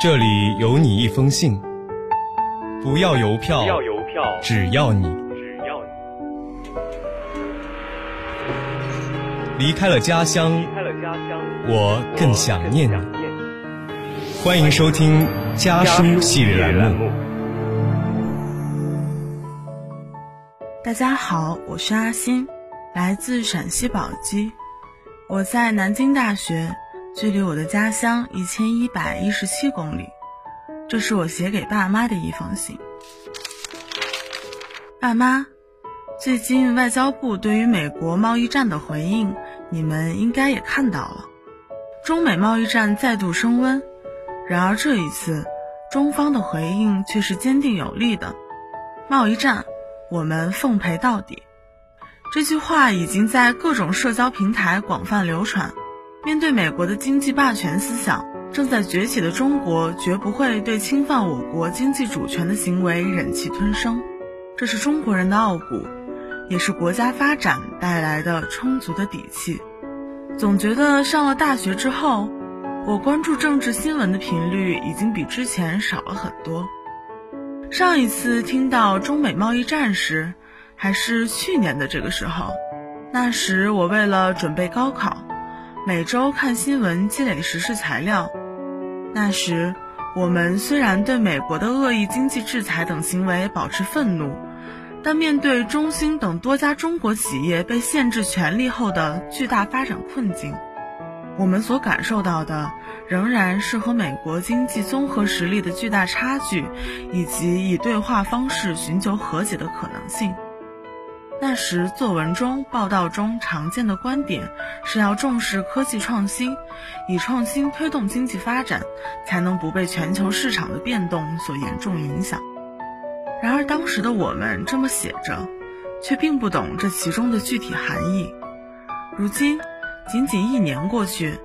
这里有你一封信，不要邮票，不要邮票，只要你只要你离开了家乡，离开了家乡，我更想念你。想念你。欢迎收听家书系列栏目。大家好，我是阿星，来自陕西宝鸡。我在南京大学，距离我的家乡一千一百一十七公里。这是我写给爸妈的一封信。爸妈，最近外交部对于美国贸易战的回应，你们应该也看到了。中美贸易战再度升温，然而这一次，中方的回应却是坚定有力的。贸易战，我们奉陪到底。这句话已经在各种社交平台广泛流传。面对美国的经济霸权思想，正在崛起的中国绝不会对侵犯我国经济主权的行为忍气吞声。这是中国人的傲骨，也是国家发展带来的充足的底气。总觉得上了大学之后，我关注政治新闻的频率已经比之前少了很多。上一次听到中美贸易战时，还是去年的这个时候，那时我为了准备高考，每周看新闻积累时事材料。那时我们虽然对美国的恶意经济制裁等行为保持愤怒，但面对中兴等多家中国企业被限制权利后的巨大发展困境，我们所感受到的仍然是和美国经济综合实力的巨大差距，以及以对话方式寻求和解的可能性。那时作文中、报道中常见的观点是要重视科技创新，以创新推动经济发展，才能不被全球市场的变动所严重影响。然而当时的我们这么写着，却并不懂这其中的具体含义。如今，仅仅一年过去，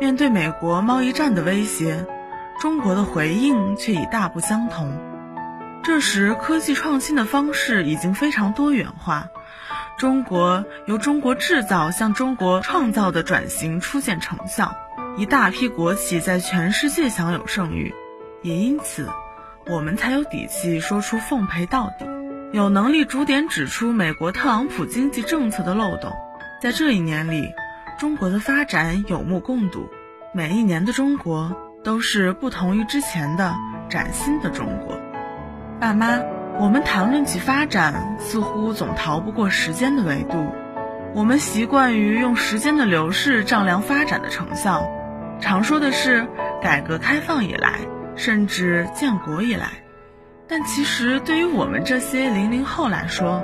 面对美国贸易战的威胁，中国的回应却已大不相同。这时，科技创新的方式已经非常多元化，中国由中国制造向中国创造的转型初见成效，一大批国企在全世界享有盛誉，也因此，我们才有底气说出奉陪到底，有能力逐点指出美国特朗普经济政策的漏洞。在这一年里，中国的发展有目共睹，每一年的中国都是不同于之前的崭新的中国。爸妈，我们谈论起发展，似乎总逃不过时间的维度。我们习惯于用时间的流逝丈量发展的成效，常说的是改革开放以来，甚至建国以来。但其实对于我们这些零零后来说，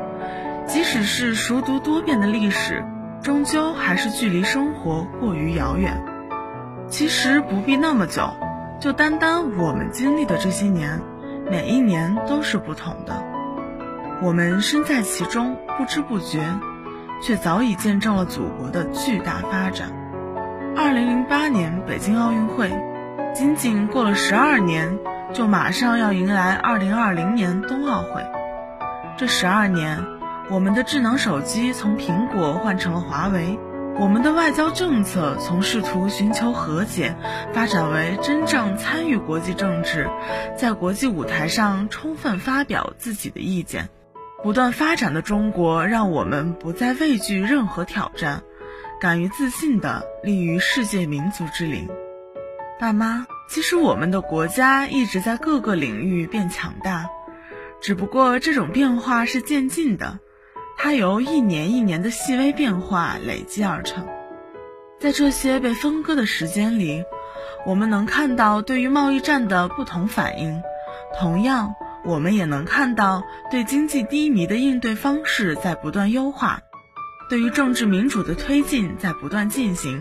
即使是熟读多遍的历史，终究还是距离生活过于遥远。其实不必那么久，就单单我们经历的这些年。每一年都是不同的，我们身在其中，不知不觉，却早已见证了祖国的巨大发展。二零零八年北京奥运会，仅仅过了十二年，就马上要迎来二零二零年冬奥会。这十二年，我们的智能手机从苹果换成了华为。我们的外交政策从试图寻求和解，发展为真正参与国际政治，在国际舞台上充分发表自己的意见。不断发展的中国，让我们不再畏惧任何挑战，敢于自信地立于世界民族之林。爸妈，其实我们的国家一直在各个领域变强大，只不过这种变化是渐进的。它由一年一年的细微变化累积而成，在这些被分割的时间里，我们能看到对于贸易战的不同反应，同样，我们也能看到对经济低迷的应对方式在不断优化，对于政治民主的推进在不断进行，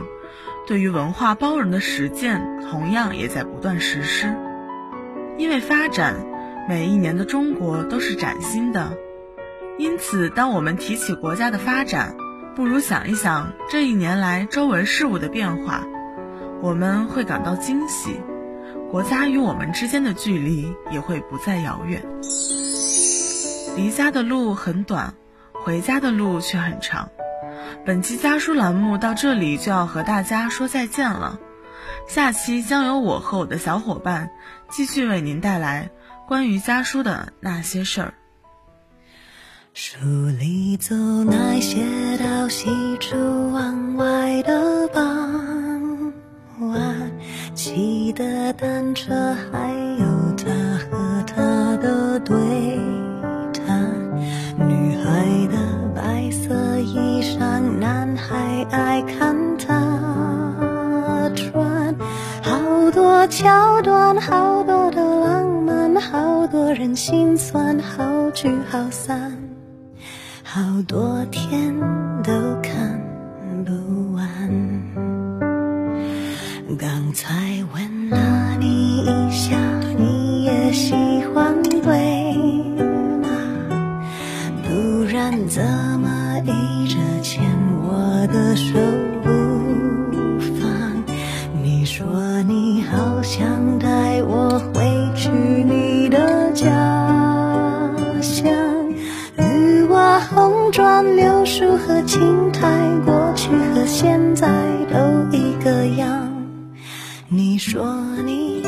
对于文化包容的实践同样也在不断实施。因为发展，每一年的中国都是崭新的。因此，当我们提起国家的发展，不如想一想这一年来周围事物的变化，我们会感到惊喜，国家与我们之间的距离也会不再遥远。离家的路很短，回家的路却很长。本期家书栏目到这里就要和大家说再见了。下期将由我和我的小伙伴继续为您带来关于家书的那些事儿。书里走那些到西出望外的傍晚，骑的单车，还有他和她的对谈。女孩的白色衣裳，男孩爱看她穿。好多桥段，好多的浪漫，好多人心酸，好聚好散。好多天都看不完。刚才问了和青苔，过去和现在都一个样。你说你。